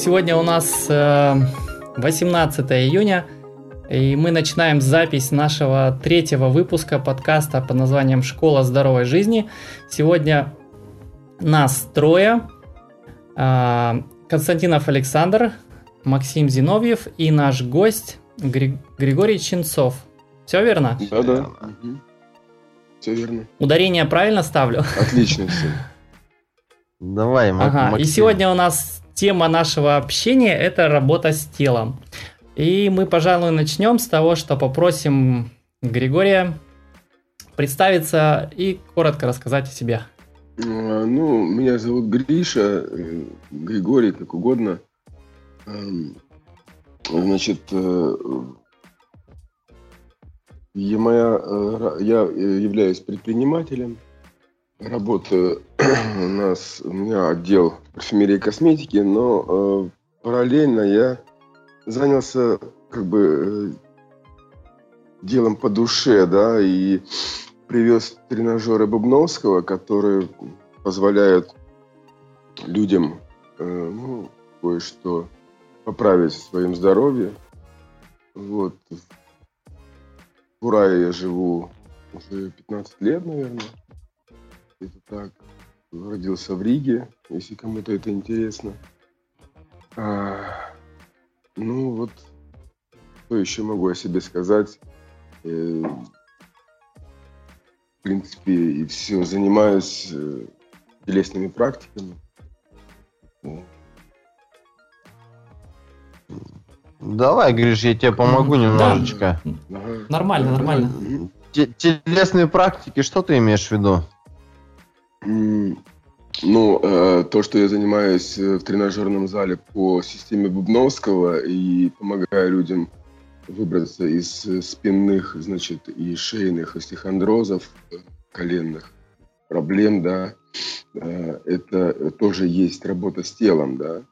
сегодня у нас 18 июня, и мы начинаем запись нашего третьего выпуска подкаста под названием «Школа здоровой жизни». Сегодня нас трое. Константинов Александр, Максим Зиновьев и наш гость Григорий Чинцов. Все верно? Да, да. Угу. Все верно. Ударение правильно ставлю? Отлично все. Давай, ага. Максим. И сегодня у нас тема нашего общения – это работа с телом. И мы, пожалуй, начнем с того, что попросим Григория представиться и коротко рассказать о себе. А, ну, меня зовут Гриша, э, Григорий, как угодно. Эм, значит, э, я, моя, э, я являюсь предпринимателем, работаю у нас, у меня отдел парфюмерии и косметики, но э, параллельно я занялся как бы делом по душе, да, и привез тренажеры Бубновского, которые позволяют людям э, ну, кое-что поправить в своем здоровье. Вот. В Урае я живу уже 15 лет, наверное. Это так. Родился в Риге, если кому-то это интересно. А, ну вот, что еще могу о себе сказать? Э, в принципе, и все. Занимаюсь э, телесными практиками. Давай, Гриш, я тебе помогу немножечко. Да. Нормально, нормально. Телесные практики, что ты имеешь в виду? Ну, э, то, что я занимаюсь э, в тренажерном зале по системе Бубновского и помогаю людям выбраться из э, спинных, значит, и шейных остеохондрозов, коленных проблем, да, это тоже есть работа с телом, да,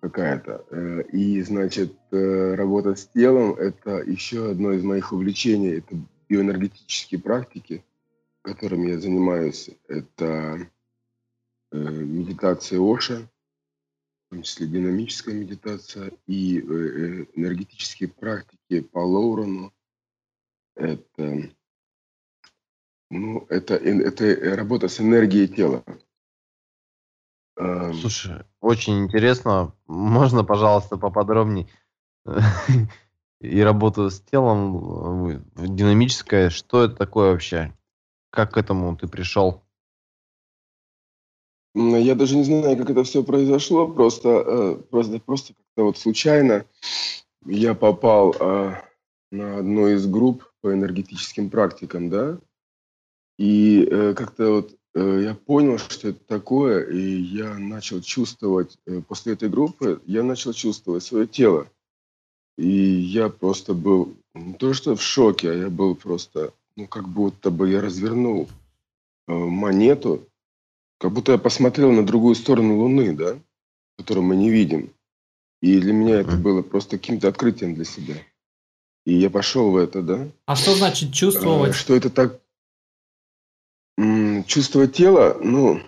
какая-то. И, значит, работа с телом – это еще одно из моих увлечений, это биоэнергетические практики – которым я занимаюсь, это э, медитация Оша, в том числе динамическая медитация и э, э энергетические практики по Лоурону. Это, ну, это, это работа с энергией тела. Слушай, очень интересно. Можно, пожалуйста, поподробнее и работу с телом э, динамическое. Что это такое вообще? Как к этому ты пришел? Я даже не знаю, как это все произошло. Просто, э, просто, просто как-то вот случайно я попал э, на одну из групп по энергетическим практикам, да, и э, как-то вот я понял, что это такое, и я начал чувствовать, после этой группы, я начал чувствовать свое тело. И я просто был не то что в шоке, а я был просто ну, как будто бы я развернул э, монету, как будто я посмотрел на другую сторону Луны, да, которую мы не видим. И для меня это было просто каким-то открытием для себя. И я пошел в это, да. А что значит чувствовать? Э, что это так... Чувство тела, ну,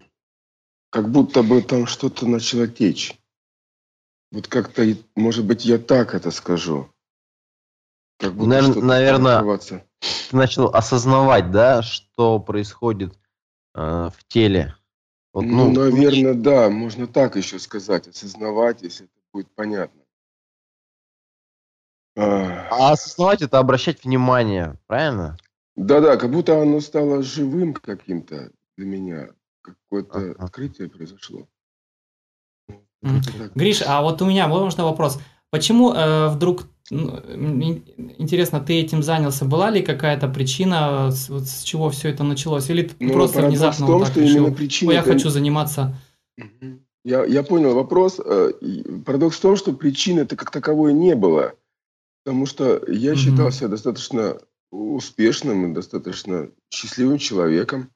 как будто бы там что-то начало течь. Вот как-то, может быть, я так это скажу. Как будто Навер- наверное, ты начал осознавать, да, что происходит э, в теле. Вот, ну, ну, наверное, да, можно так еще сказать, осознавать, если это будет понятно. А, а осознавать это обращать внимание, правильно? Да-да, как будто оно стало живым каким-то для меня. Какое-то ага. открытие произошло. Гриш, а вот у меня можно вопрос. Почему э, вдруг ну, интересно, ты этим занялся? Была ли какая-то причина, вот с чего все это началось? Или ну, просто внезапно в том, вот так что решил, именно причина... я хочу заниматься... Я, я понял вопрос. Э, парадокс в том, что причины-то как таковой не было. Потому что я mm-hmm. считал себя достаточно успешным и достаточно счастливым человеком,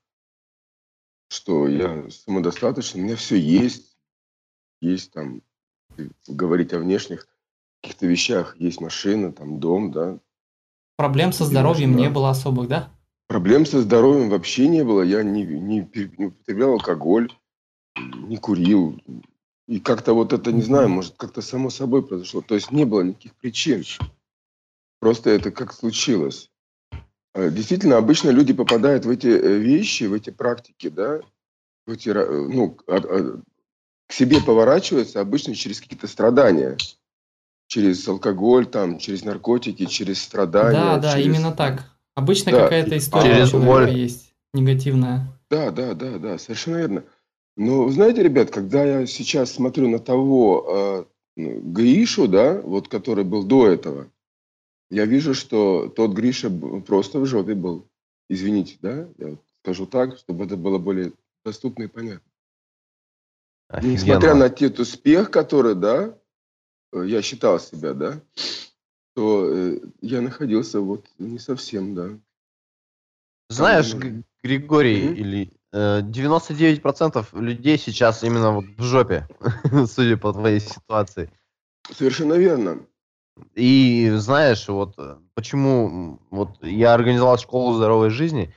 что я самодостаточный, у меня все есть. Есть там, говорить о внешних каких-то вещах. Есть машина, там дом, да. Проблем со здоровьем не было особых, да? Проблем со здоровьем вообще не было. Я не, не, не употреблял алкоголь, не курил. И как-то вот это, не знаю, может, как-то само собой произошло. То есть не было никаких причин. Просто это как случилось. А, действительно, обычно люди попадают в эти э, вещи, в эти практики, да, в эти, ну, к себе поворачиваются обычно через какие-то страдания. Через алкоголь, там, через наркотики, через страдания. Да, да, через... именно так. Обычно да. какая-то история через у человека есть негативная. Да, да, да, да, совершенно верно. Но знаете, ребят, когда я сейчас смотрю на того э, Гришу, да, вот который был до этого, я вижу, что тот Гриша просто в жопе был. Извините, да, я вот скажу так, чтобы это было более доступно и понятно. Офигенно. Несмотря на тот успех, который, да, я считал себя, да, то э, я находился вот не совсем, да. Знаешь, Григорий, mm-hmm. или 99% э, людей сейчас именно вот в жопе, судя по твоей ситуации. Совершенно верно. И знаешь, вот э, почему вот я организовал школу здоровой жизни,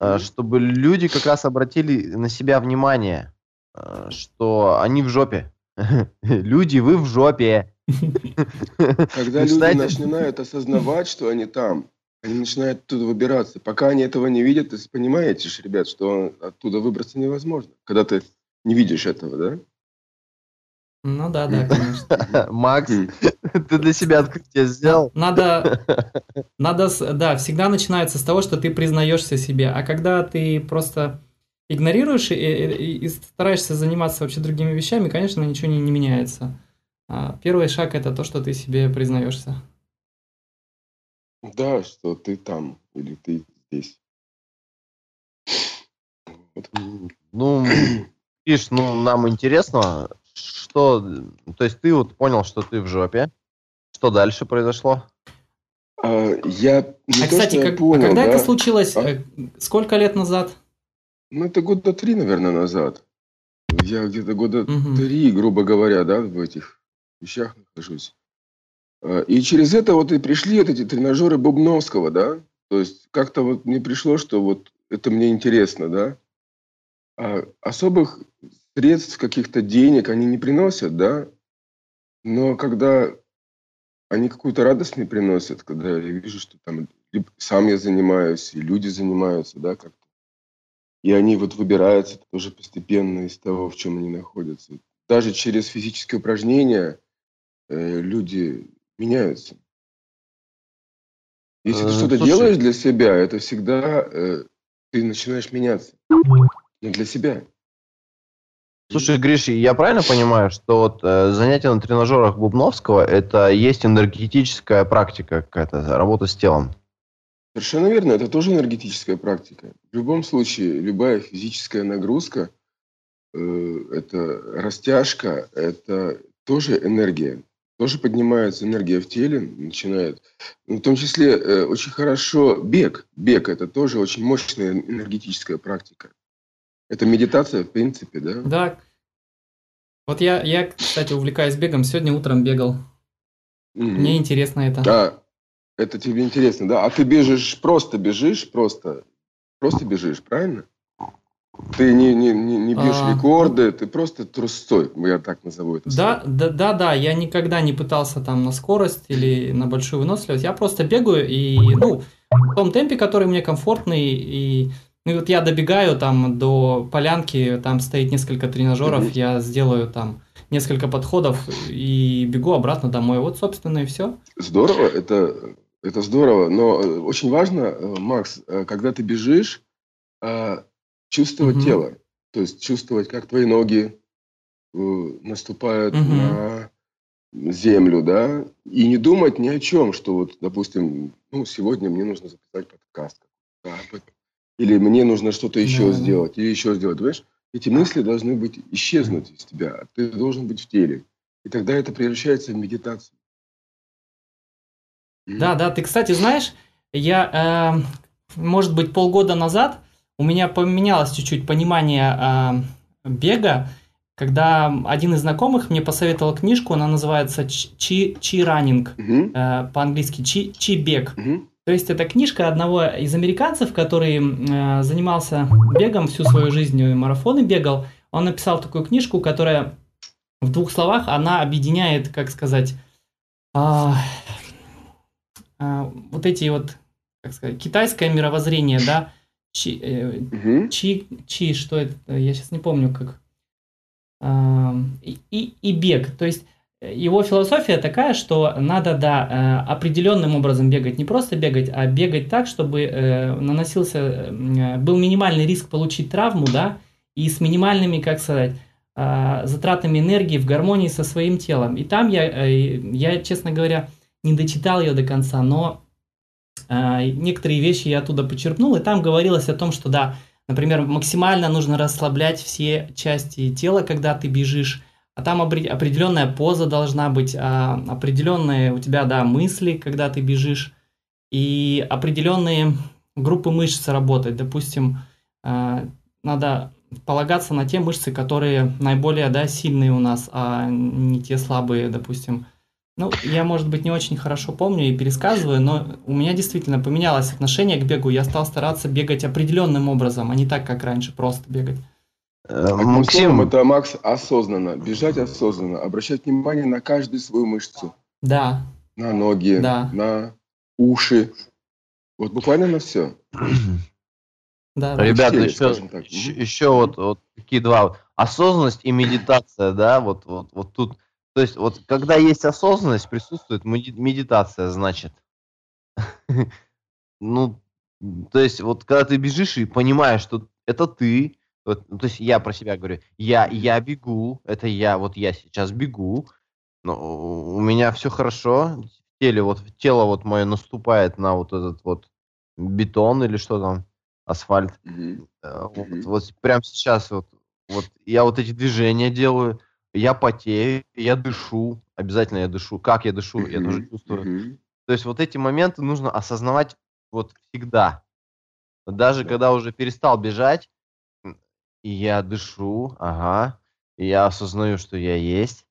mm-hmm. чтобы люди как раз обратили на себя внимание, что они в жопе. Люди, вы в жопе. Когда люди начинают осознавать, что они там, они начинают оттуда выбираться. Пока они этого не видят, ты понимаете, ребят, что оттуда выбраться невозможно. Когда ты не видишь этого, да? Ну да, да, конечно. Макс, ты для себя открытие сделал? Надо, надо, да, всегда начинается с того, что ты признаешься себе. А когда ты просто игнорируешь и, и, и стараешься заниматься вообще другими вещами, конечно, ничего не, не меняется. А первый шаг это то, что ты себе признаешься. Да, что ты там или ты здесь. Ну, видишь, ну, нам интересно, что... То есть ты вот понял, что ты в жопе. Что дальше произошло? А, я не а, то, кстати, как, понял, а когда да? это случилось? А? Э, сколько лет назад? Ну, это года три, наверное, назад. Я где-то года угу. три, грубо говоря, да, в этих вещах нахожусь. А, и через это вот и пришли вот эти тренажеры Бубновского, да. То есть как-то вот мне пришло, что вот это мне интересно, да. А особых средств, каких-то денег они не приносят, да. Но когда они какую-то радость мне приносят, когда я вижу, что там сам я занимаюсь, и люди занимаются, да, как-то. И они вот выбираются тоже постепенно из того, в чем они находятся. Даже через физические упражнения люди меняются. Если ты э, что-то делаешь для себя, это всегда э, ты начинаешь меняться. Но для себя. Слушай, Гриш, я правильно понимаю, что вот э, занятия на тренажерах Бубновского это есть энергетическая практика какая-то, работа с телом? Совершенно верно, это тоже энергетическая практика. В любом случае, любая физическая нагрузка, э, это растяжка, это тоже энергия тоже поднимается энергия в теле, начинает. В том числе э, очень хорошо бег. Бег – это тоже очень мощная энергетическая практика. Это медитация, в принципе, да? Да. Вот я, я кстати, увлекаюсь бегом. Сегодня утром бегал. Угу. Мне интересно это. Да, это тебе интересно, да? А ты бежишь, просто бежишь, просто, просто бежишь, правильно? Ты не, не, не, не бьешь а, рекорды, ты просто трусцой, я так назову это. Да, да, да, да, я никогда не пытался там на скорость или на большую выносливость, я просто бегаю и, ну, в том темпе, который мне комфортный, и, ну, и вот я добегаю там до полянки, там стоит несколько тренажеров, mm-hmm. я сделаю там несколько подходов и бегу обратно домой, вот, собственно, и все. Здорово, это, это здорово, но э, очень важно, э, Макс, э, когда ты бежишь, чувствовать угу. тело. То есть чувствовать, как твои ноги э, наступают угу. на землю, да, и не думать ни о чем, что вот, допустим, ну, сегодня мне нужно записать подкаст, или мне нужно что-то еще да. сделать, или еще сделать, понимаешь? Эти мысли должны быть исчезнуть из тебя, а ты должен быть в теле. И тогда это превращается в медитацию. Да, да, ты, кстати, знаешь, я, э, может быть, полгода назад у меня поменялось чуть-чуть понимание э, бега, когда один из знакомых мне посоветовал книжку, она называется Чи, Чи Раннинг, угу. э, по-английски Чи, Чи Бег. Угу. То есть это книжка одного из американцев, который э, занимался бегом всю свою жизнь, марафоны бегал. Он написал такую книжку, которая в двух словах она объединяет, как сказать, а, а, вот эти вот, как сказать, китайское мировоззрение, да, чи, э, угу. чи, чи, что это, я сейчас не помню, как, а, и, и, бег, то есть его философия такая, что надо, да, э, определенным образом бегать, не просто бегать, а бегать так, чтобы э, наносился, э, был минимальный риск получить травму, да, и с минимальными, как сказать, затратами энергии в гармонии со своим телом. И там я, я, честно говоря, не дочитал ее до конца, но некоторые вещи я оттуда почерпнул, и там говорилось о том, что, да, например, максимально нужно расслаблять все части тела, когда ты бежишь, а там определенная поза должна быть, а, определенные у тебя, да, мысли, когда ты бежишь, и определенные группы мышц работать. Допустим, а, надо полагаться на те мышцы, которые наиболее, да, сильные у нас, а не те слабые, допустим. Ну, я, может быть, не очень хорошо помню и пересказываю, но у меня действительно поменялось отношение к бегу. Я стал стараться бегать определенным образом, а не так, как раньше, просто бегать. Э, Максим, это Макс осознанно, бежать осознанно, обращать внимание на каждую свою мышцу. Да. На ноги, да. на уши. Вот буквально на все. Да, Ребята, еще, еще, еще вот, вот такие два. Осознанность и медитация, да, вот, вот, вот тут. То есть, вот когда есть осознанность, присутствует медитация, значит. Ну, то есть, вот когда ты бежишь и понимаешь, что это ты, вот, ну, то есть я про себя говорю, я, я бегу, это я, вот я сейчас бегу, но у меня все хорошо, в теле, вот тело вот мое наступает на вот этот вот бетон или что там, асфальт. Mm-hmm. Вот, вот прямо сейчас вот, вот я вот эти движения делаю, я потею, я дышу, обязательно я дышу. Как я дышу, mm-hmm. я тоже чувствую. Mm-hmm. То есть вот эти моменты нужно осознавать вот всегда. Даже когда уже перестал бежать, и я дышу, ага, и я осознаю, что я есть.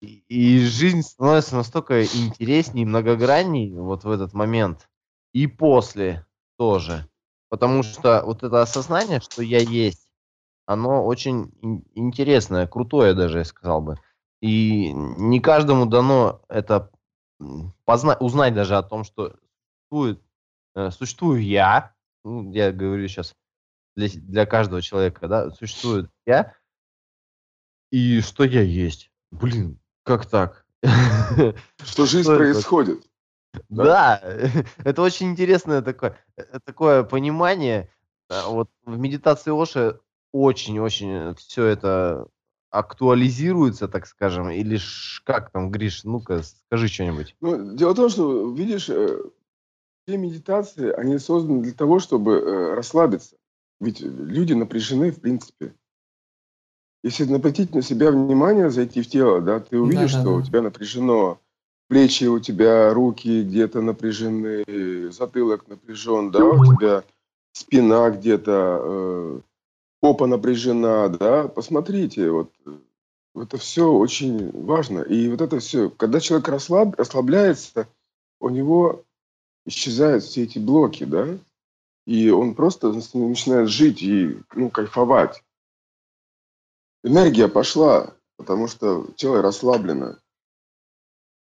И, и жизнь становится настолько интереснее, многогранней вот в этот момент. И после тоже. Потому что вот это осознание, что я есть, оно очень интересное, крутое даже, я сказал бы. И не каждому дано это позна- узнать даже о том, что существует, э, существую я, ну, я говорю сейчас для, для каждого человека, да, существует я, и что я есть. Блин, как так? Что жизнь происходит. Да, это очень интересное такое, э, такое понимание. Вот в медитации Оши очень-очень все это актуализируется, так скажем, или как там, Гриш, ну-ка, скажи что-нибудь. Ну, дело в том, что, видишь, э, все медитации, они созданы для того, чтобы э, расслабиться. Ведь люди напряжены, в принципе. Если обратить на себя внимание, зайти в тело, да, ты увидишь, да, да, что да. у тебя напряжено плечи, у тебя руки где-то напряжены, затылок напряжен, да, у тебя спина где-то, э, попа напряжена, да. Посмотрите, вот это все очень важно. И вот это все, когда человек расслаб, расслабляется, у него исчезают все эти блоки, да и он просто начинает жить и ну, кайфовать. Энергия пошла, потому что тело расслаблено.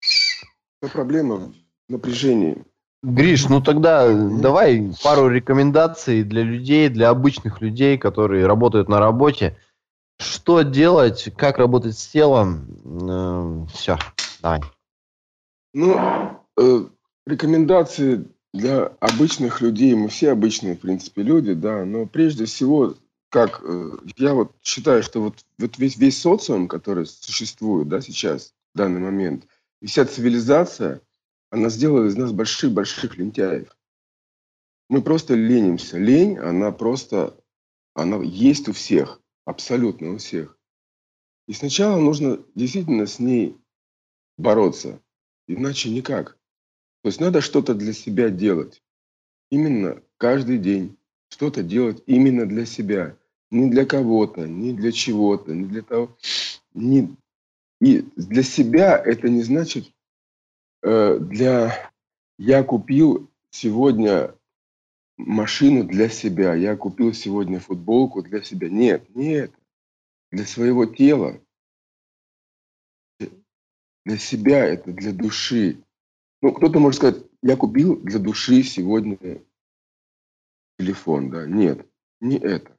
Вся проблема в напряжении. Гриш, ну тогда давай пару рекомендаций для людей, для обычных людей, которые работают на работе. Что делать, как работать с телом? Э, все, давай. Ну, э, рекомендации для обычных людей, мы все обычные, в принципе, люди, да, но прежде всего, как э, я вот считаю, что вот, вот весь, весь социум, который существует, да, сейчас, в данный момент, и вся цивилизация, она сделала из нас больших-больших лентяев. Мы просто ленимся. Лень, она просто, она есть у всех, абсолютно у всех. И сначала нужно действительно с ней бороться, иначе никак. То есть надо что-то для себя делать. Именно каждый день что-то делать именно для себя. Не для кого-то, не для чего-то, не для того. Не, не, для себя это не значит для... Я купил сегодня машину для себя, я купил сегодня футболку для себя. Нет, нет. Для своего тела. для себя, это для души. Ну, кто-то может сказать, я купил для души сегодня телефон, да. Нет, не это.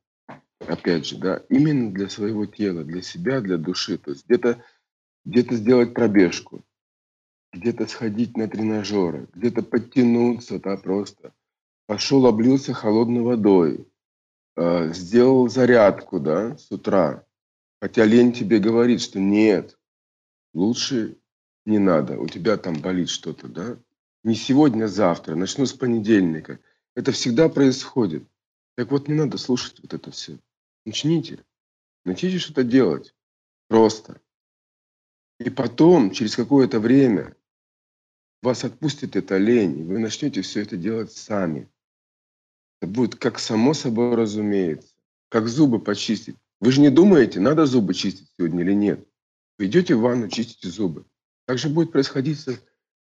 Опять же, да, именно для своего тела, для себя, для души. То есть где-то где сделать пробежку, где-то сходить на тренажеры, где-то подтянуться, да, просто. Пошел, облился холодной водой, э, сделал зарядку, да, с утра. Хотя лень тебе говорит, что нет, лучше не надо, у тебя там болит что-то, да. Не сегодня, а завтра, начну с понедельника. Это всегда происходит. Так вот, не надо слушать вот это все. Начните. Начните что-то делать. Просто. И потом, через какое-то время, вас отпустит эта лень, и вы начнете все это делать сами. Это будет как само собой разумеется, как зубы почистить. Вы же не думаете, надо зубы чистить сегодня или нет. Вы идете в ванну, чистите зубы. Так же будет происходить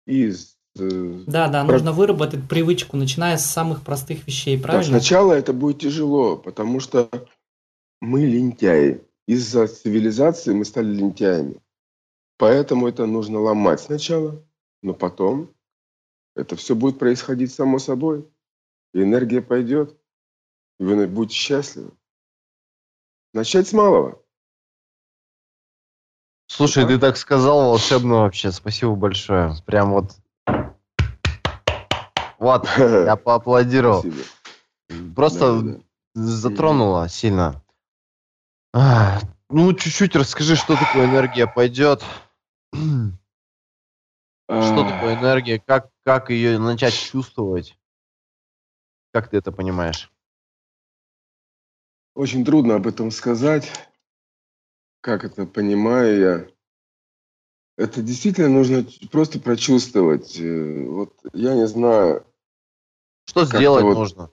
и с... Э, да, да, нужно выработать привычку, начиная с самых простых вещей, правильно? Да, сначала это будет тяжело, потому что мы лентяи. Из-за цивилизации мы стали лентяями. Поэтому это нужно ломать сначала, но потом это все будет происходить само собой. И энергия пойдет, и вы будете счастливы. Начать с малого. Слушай, а? ты так сказал волшебно вообще. Спасибо большое. Прям вот. Вот, я поаплодировал. Спасибо. Просто да, да. затронуло сильно. А, ну, чуть-чуть расскажи, что такое энергия пойдет. Что такое энергия? Как, как ее начать чувствовать? Как ты это понимаешь? Очень трудно об этом сказать. Как это понимаю я. Это действительно нужно просто прочувствовать. Э, вот я не знаю. Что сделать вот... нужно?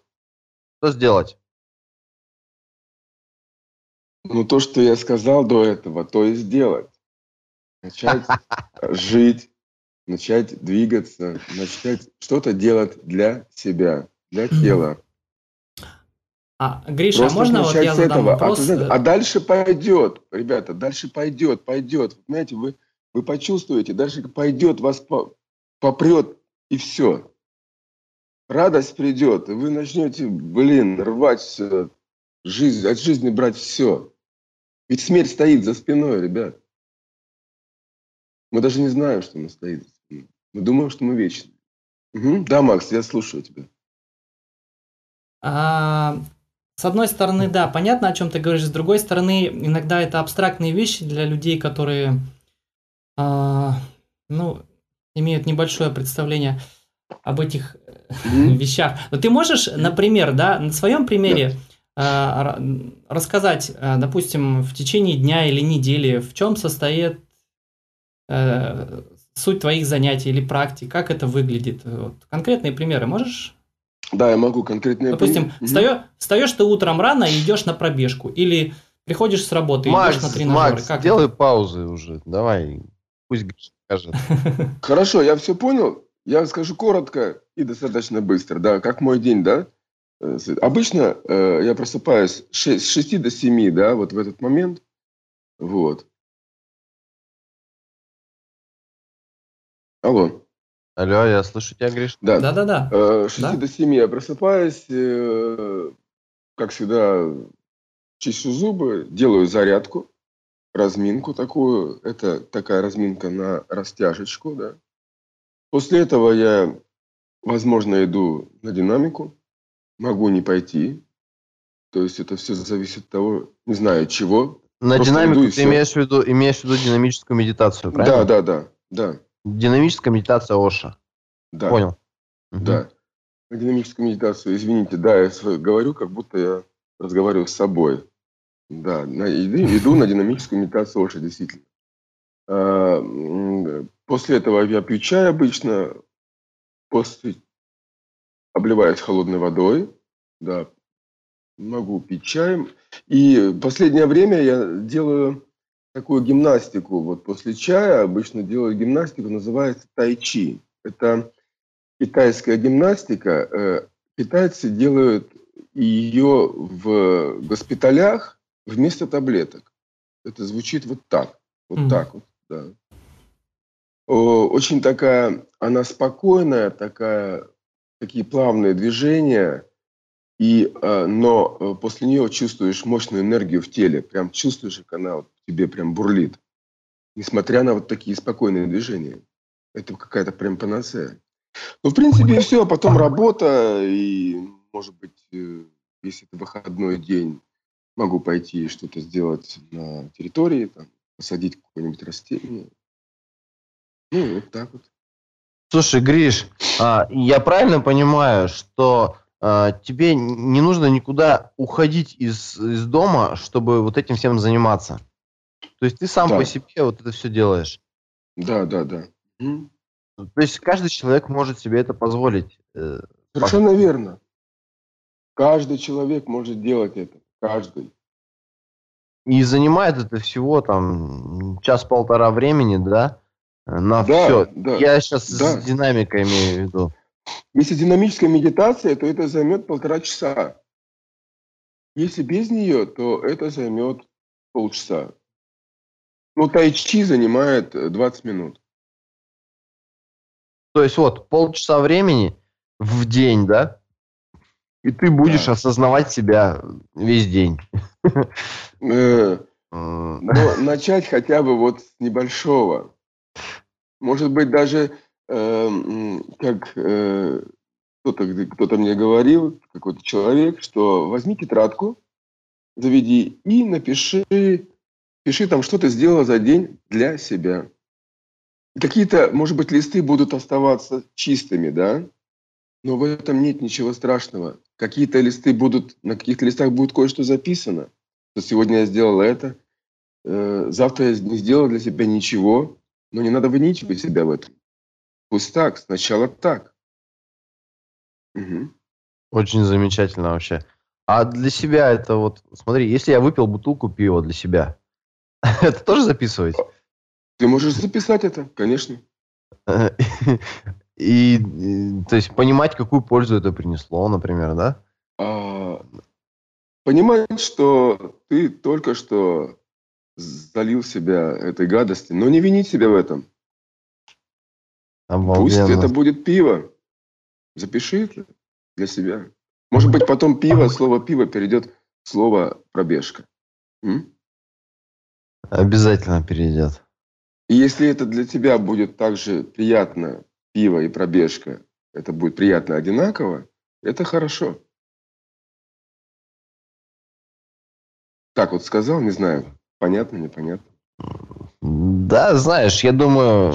Что сделать? Ну, то, что я сказал до этого, то и сделать. Начать жить, начать двигаться, начать что-то делать для себя, для тела. А, Гриша, Просто можно вот я задам этого. А вопрос? А, знаете, а дальше пойдет, ребята, дальше пойдет, пойдет. Знаете, вы, вы почувствуете, дальше пойдет, вас попрет, и все. Радость придет, и вы начнете, блин, рвать жизнь, от жизни брать все. Ведь смерть стоит за спиной, ребят. Мы даже не знаем, что она стоит. Мы думаем, что мы вечны. Угу. Да, Макс, я слушаю тебя. А, с одной стороны, да, понятно, о чем ты говоришь. С другой стороны, иногда это абстрактные вещи для людей, которые, а, ну, имеют небольшое представление об этих mm-hmm. вещах. Но ты можешь, например, да, на своем примере а, рассказать, а, допустим, в течение дня или недели, в чем состоит а, суть твоих занятий или практик, как это выглядит? Вот. Конкретные примеры можешь да, я могу конкретные. Допустим, встаешь, встаешь ты утром рано и идешь на пробежку. Или приходишь с работы и Макс, идешь на тренажеры. Макс, как делай это? паузы уже. Давай, пусть скажет. Хорошо, я все понял. Я скажу коротко и достаточно быстро. Да, как мой день, да? Э, обычно э, я просыпаюсь с 6, с 6 до 7, да, вот в этот момент. Вот. Алло. Алло, я слышу тебя, Гриш. Да, да, да. да. Э, 6 да? до 7 я просыпаюсь, э, как всегда, чищу зубы, делаю зарядку, разминку такую. Это такая разминка на растяжечку, да. После этого я, возможно, иду на динамику, могу не пойти. То есть это все зависит от того, не знаю, чего. На Просто динамику ты имеешь в, виду, имеешь в виду динамическую медитацию, правильно? Да, да, да, да. Динамическая медитация Оша. Да. Понял. Да. Угу. Динамическую медитацию, извините, да, я говорю, как будто я разговариваю с собой. Да, на, иду, иду на динамическую медитацию Оша, действительно. А, после этого я пью чай обычно, после обливаюсь холодной водой, да, могу пить чаем. И в последнее время я делаю такую гимнастику. Вот после чая обычно делаю гимнастику, называется тайчи. Это китайская гимнастика. Э, китайцы делают ее в госпиталях вместо таблеток. Это звучит вот так. Вот mm-hmm. так вот, да. очень такая, она спокойная, такая, такие плавные движения, и, э, но э, после нее чувствуешь мощную энергию в теле, прям чувствуешь, как она вот тебе прям бурлит, несмотря на вот такие спокойные движения. Это какая-то прям панацея. Ну, в принципе, и все, а потом работа, и, может быть, э, если это выходной день, могу пойти что-то сделать на территории, там, посадить какое-нибудь растение. Ну, вот так вот. Слушай, Гриш, а, я правильно понимаю, что а, тебе не нужно никуда уходить из, из дома, чтобы вот этим всем заниматься? То есть ты сам да. по себе вот это все делаешь? Да, да, да. То есть каждый человек может себе это позволить? Э, Совершенно по... верно. Каждый человек может делать это. Каждый. И занимает это всего там час-полтора времени, да? На да, все. Да, Я сейчас да. с динамикой имею в виду. Если динамическая медитация, то это займет полтора часа. Если без нее, то это займет полчаса. Ну, тайчи занимает 20 минут. То есть вот полчаса времени в день, да? И ты будешь да. осознавать себя весь день. Э, но начать хотя бы вот с небольшого. Может быть, даже э, как э, кто-то кто мне говорил, какой-то человек, что возьми тетрадку, заведи и напиши, пиши там, что ты сделала за день для себя. Какие-то, может быть, листы будут оставаться чистыми, да? Но в этом нет ничего страшного. Какие-то листы будут, на каких-то листах будет кое-что записано. Что сегодня я сделал это, э, завтра я не сделал для себя ничего, но не надо выничивать себя в этом. Пусть так, сначала так. Угу. Очень замечательно вообще. А для себя это вот, смотри, если я выпил бутылку пива для себя, это тоже записывать? Ты можешь записать это, конечно. И, то есть, понимать, какую пользу это принесло, например, да? А, понимать, что ты только что залил себя этой гадости, но не винить себя в этом. Обалденно. Пусть это будет пиво. Запиши это для себя. Может быть, потом пиво, слово пиво перейдет в слово пробежка. М? Обязательно перейдет. И если это для тебя будет также приятно, пиво и пробежка, это будет приятно одинаково, это хорошо. Так вот сказал, не знаю, понятно, непонятно. Да, знаешь, я думаю,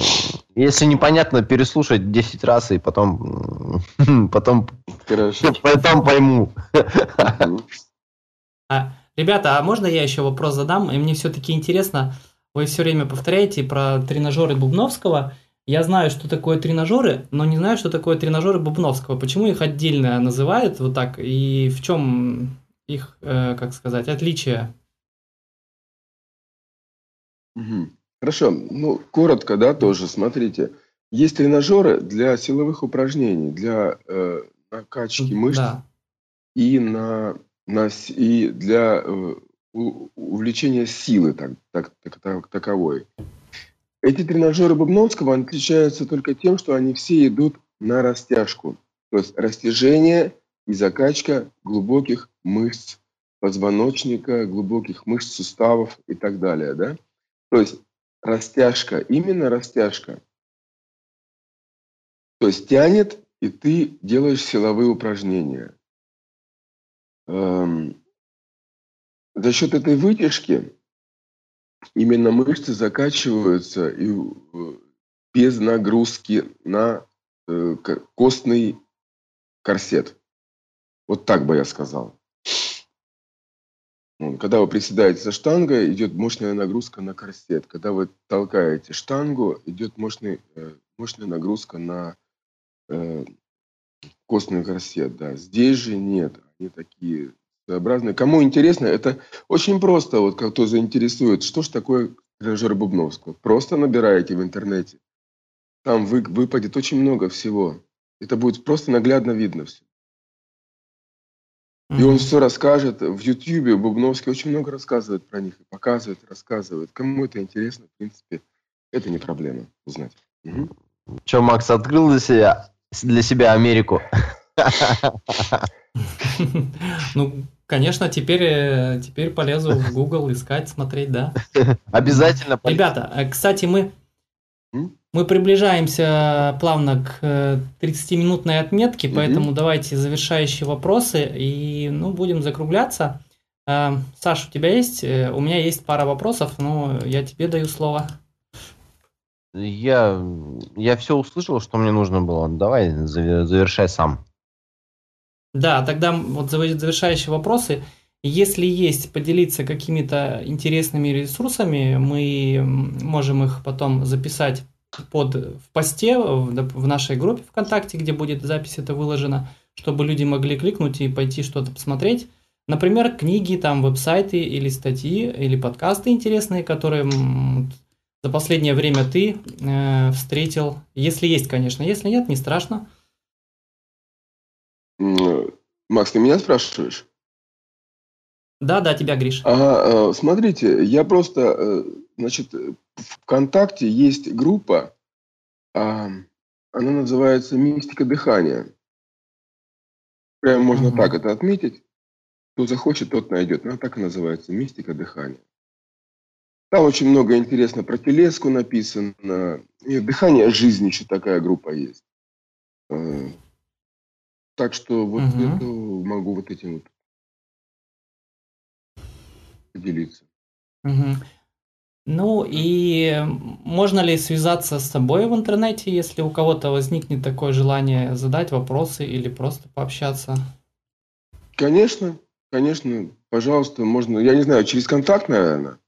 если непонятно, переслушать 10 раз и потом, потом, Хорошо. потом пойму. А, ребята, а можно я еще вопрос задам? И мне все-таки интересно, вы все время повторяете про тренажеры Бубновского. Я знаю, что такое тренажеры, но не знаю, что такое тренажеры Бубновского. Почему их отдельно называют вот так? И в чем их, э, как сказать, отличие? Угу. Хорошо. Ну, коротко, да, тоже. Смотрите. Есть тренажеры для силовых упражнений, для э, накачки мышц да. и, на, на, и для э, увлечения силы так, так, так, так, таковой. Эти тренажеры Бубновского отличаются только тем, что они все идут на растяжку. То есть растяжение и закачка глубоких мышц позвоночника, глубоких мышц суставов и так далее. Да? То есть растяжка, именно растяжка. То есть тянет, и ты делаешь силовые упражнения. Эм, за счет этой вытяжки именно мышцы закачиваются и э, без нагрузки на э, костный корсет. Вот так бы я сказал. Когда вы приседаете со штангой, идет мощная нагрузка на корсет. Когда вы толкаете штангу, идет мощный, э, мощная нагрузка на костный корсет. Да. Здесь же нет. Они такие своеобразные. Кому интересно, это очень просто, вот кто заинтересует, что же такое тренажер Бубновского. Просто набираете в интернете. Там вы, выпадет очень много всего. Это будет просто наглядно видно все. И он все расскажет. В Ютьюбе Бубновский очень много рассказывает про них. показывает, рассказывает. Кому это интересно, в принципе, это не проблема узнать. Угу. Че, Макс, открыл для себя, для себя Америку? Ну, конечно, теперь, э, теперь полезу в Google искать, смотреть, да. Обязательно. Ребята, э, кстати, мы мы приближаемся плавно к 30-минутной э, отметке, поэтому давайте завершающие вопросы и ну, будем закругляться. Саш, у тебя есть? У меня есть пара вопросов, но я тебе даю слово. Я, я все услышал, что мне нужно было. Давай завершай сам. Да, тогда вот завершающие вопросы. Если есть поделиться какими-то интересными ресурсами, мы можем их потом записать под, в посте в, нашей группе ВКонтакте, где будет запись это выложена, чтобы люди могли кликнуть и пойти что-то посмотреть. Например, книги, там, веб-сайты или статьи, или подкасты интересные, которые за последнее время ты э, встретил. Если есть, конечно. Если нет, не страшно. Макс, ты меня спрашиваешь? Да, да, тебя, Гриш. Э, смотрите, я просто, э, значит, ВКонтакте есть группа, а, она называется «Мистика дыхания». Прям можно угу. так это отметить. Кто захочет, тот найдет. Она так и называется «Мистика дыхания». Там очень много интересно про телеску написано. И дыхание жизни еще такая группа есть. Э, так что вот угу. это могу вот этим вот поделиться. Угу. Ну и можно ли связаться с тобой в интернете, если у кого-то возникнет такое желание задать вопросы или просто пообщаться? Конечно, конечно, пожалуйста, можно, я не знаю, через контакт, наверное.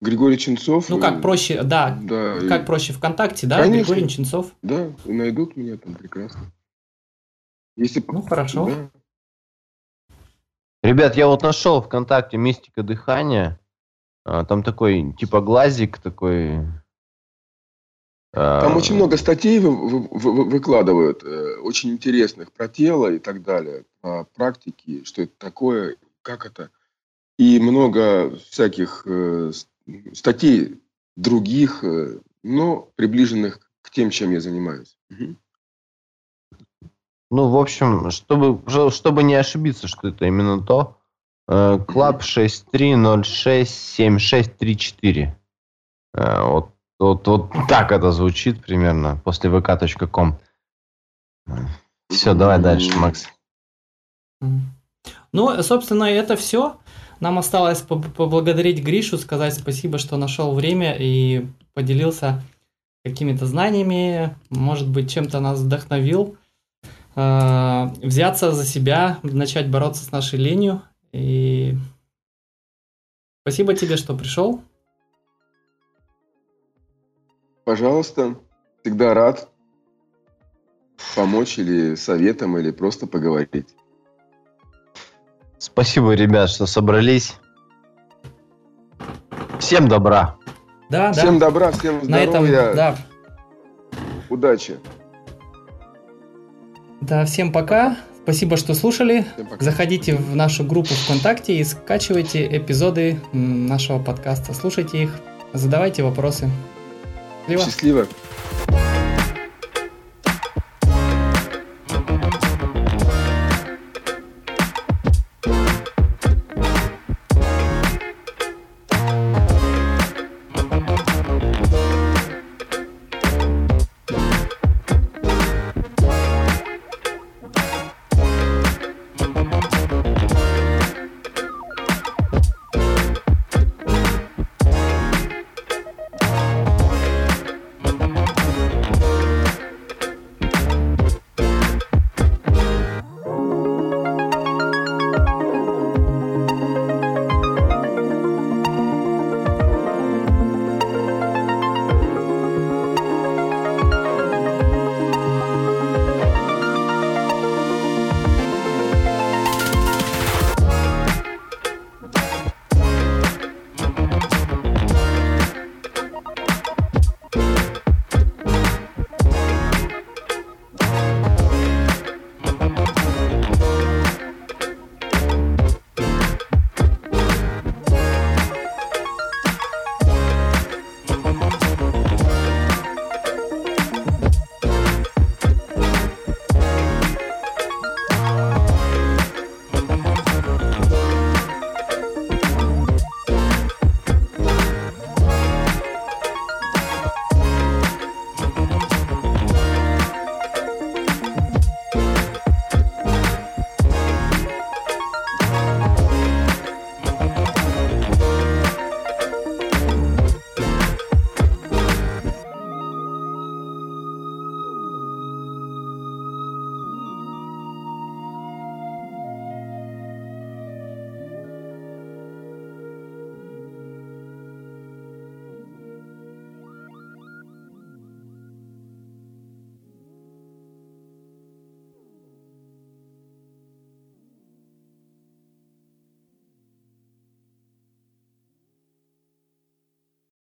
Григорий Ченцов. Ну как проще, да, да как и... проще ВКонтакте, да, конечно, Григорий Ченцов. Да, найдут меня там прекрасно. Если... Ну хорошо. Да. Ребят, я вот нашел ВКонтакте «Мистика дыхания». А, там такой, типа, глазик такой... А, там очень много статей вы, вы, вы, выкладывают, э, очень интересных про тело и так далее, про практики, что это такое, как это. И много всяких э, статей других, э, но приближенных к тем, чем я занимаюсь. Ну, в общем, чтобы, чтобы не ошибиться, что это именно то, club 63067634. Вот, вот, вот так это звучит примерно после vk.com. Все, давай дальше, Макс. Ну, собственно, это все. Нам осталось поблагодарить Гришу, сказать спасибо, что нашел время и поделился какими-то знаниями, может быть, чем-то нас вдохновил. Э, взяться за себя, начать бороться с нашей ленью. И спасибо тебе, что пришел. Пожалуйста, всегда рад помочь или советом, или просто поговорить. Спасибо, ребят, что собрались. Всем добра. Да, всем да. добра, всем здоровья. На этом, да. Удачи. Да, всем пока. Спасибо, что слушали. Заходите в нашу группу ВКонтакте и скачивайте эпизоды нашего подкаста. Слушайте их, задавайте вопросы. Счастливо. Счастливо.